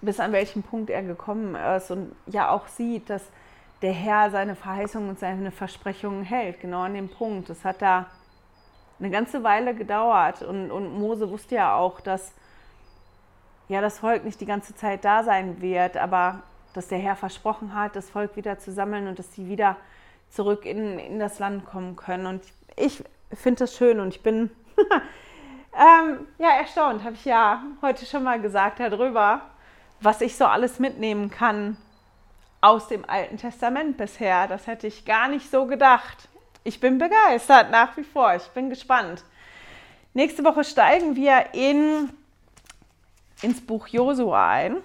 bis an welchem Punkt er gekommen ist und ja auch sieht, dass der Herr seine Verheißungen und seine Versprechungen hält, genau an dem Punkt. Das hat da eine ganze Weile gedauert und, und Mose wusste ja auch, dass ja das Volk nicht die ganze Zeit da sein wird, aber dass der Herr versprochen hat, das Volk wieder zu sammeln und dass sie wieder zurück in, in das Land kommen können. Und ich finde das schön und ich bin [laughs] ähm, ja erstaunt, habe ich ja heute schon mal gesagt darüber, was ich so alles mitnehmen kann aus dem Alten Testament bisher. Das hätte ich gar nicht so gedacht. Ich bin begeistert nach wie vor. Ich bin gespannt. Nächste Woche steigen wir in, ins Buch Josua ein.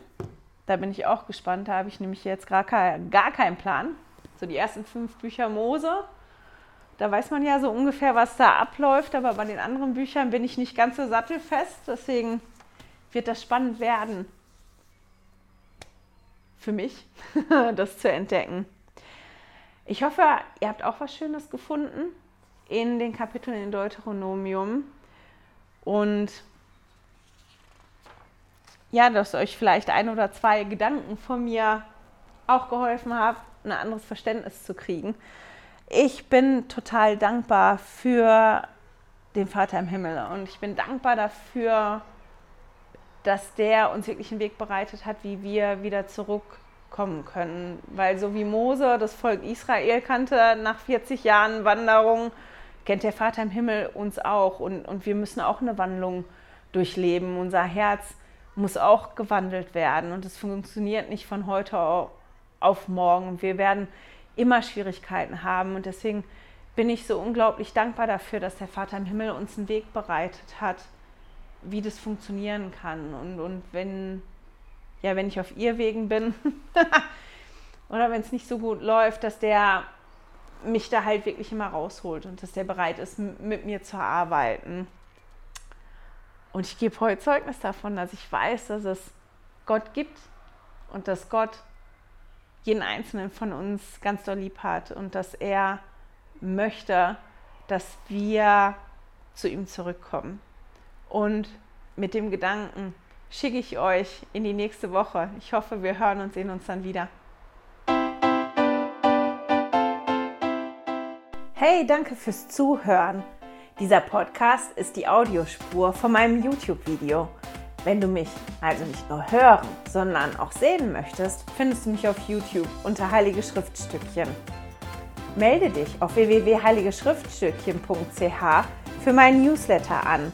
Da bin ich auch gespannt. Da habe ich nämlich jetzt gar, gar keinen Plan. So die ersten fünf Bücher Mose. Da weiß man ja so ungefähr, was da abläuft. Aber bei den anderen Büchern bin ich nicht ganz so sattelfest. Deswegen wird das spannend werden für mich, [laughs] das zu entdecken. Ich hoffe, ihr habt auch was Schönes gefunden in den Kapiteln in Deuteronomium und ja, dass euch vielleicht ein oder zwei Gedanken von mir auch geholfen haben, ein anderes Verständnis zu kriegen. Ich bin total dankbar für den Vater im Himmel und ich bin dankbar dafür, dass der uns wirklich einen Weg bereitet hat, wie wir wieder zurückkommen können. Weil so wie Mose das Volk Israel kannte nach 40 Jahren Wanderung, kennt der Vater im Himmel uns auch. Und, und wir müssen auch eine Wandlung durchleben. Unser Herz muss auch gewandelt werden. Und es funktioniert nicht von heute auf morgen. Wir werden immer Schwierigkeiten haben. Und deswegen bin ich so unglaublich dankbar dafür, dass der Vater im Himmel uns einen Weg bereitet hat wie das funktionieren kann. Und, und wenn, ja, wenn ich auf ihr Wegen bin [laughs] oder wenn es nicht so gut läuft, dass der mich da halt wirklich immer rausholt und dass der bereit ist, mit mir zu arbeiten. Und ich gebe heute Zeugnis davon, dass ich weiß, dass es Gott gibt und dass Gott jeden einzelnen von uns ganz doll lieb hat und dass er möchte, dass wir zu ihm zurückkommen. Und mit dem Gedanken schicke ich euch in die nächste Woche. Ich hoffe, wir hören und sehen uns dann wieder. Hey, danke fürs Zuhören. Dieser Podcast ist die Audiospur von meinem YouTube-Video. Wenn du mich also nicht nur hören, sondern auch sehen möchtest, findest du mich auf YouTube unter Heilige Schriftstückchen. Melde dich auf www.heiligeschriftstückchen.ch für meinen Newsletter an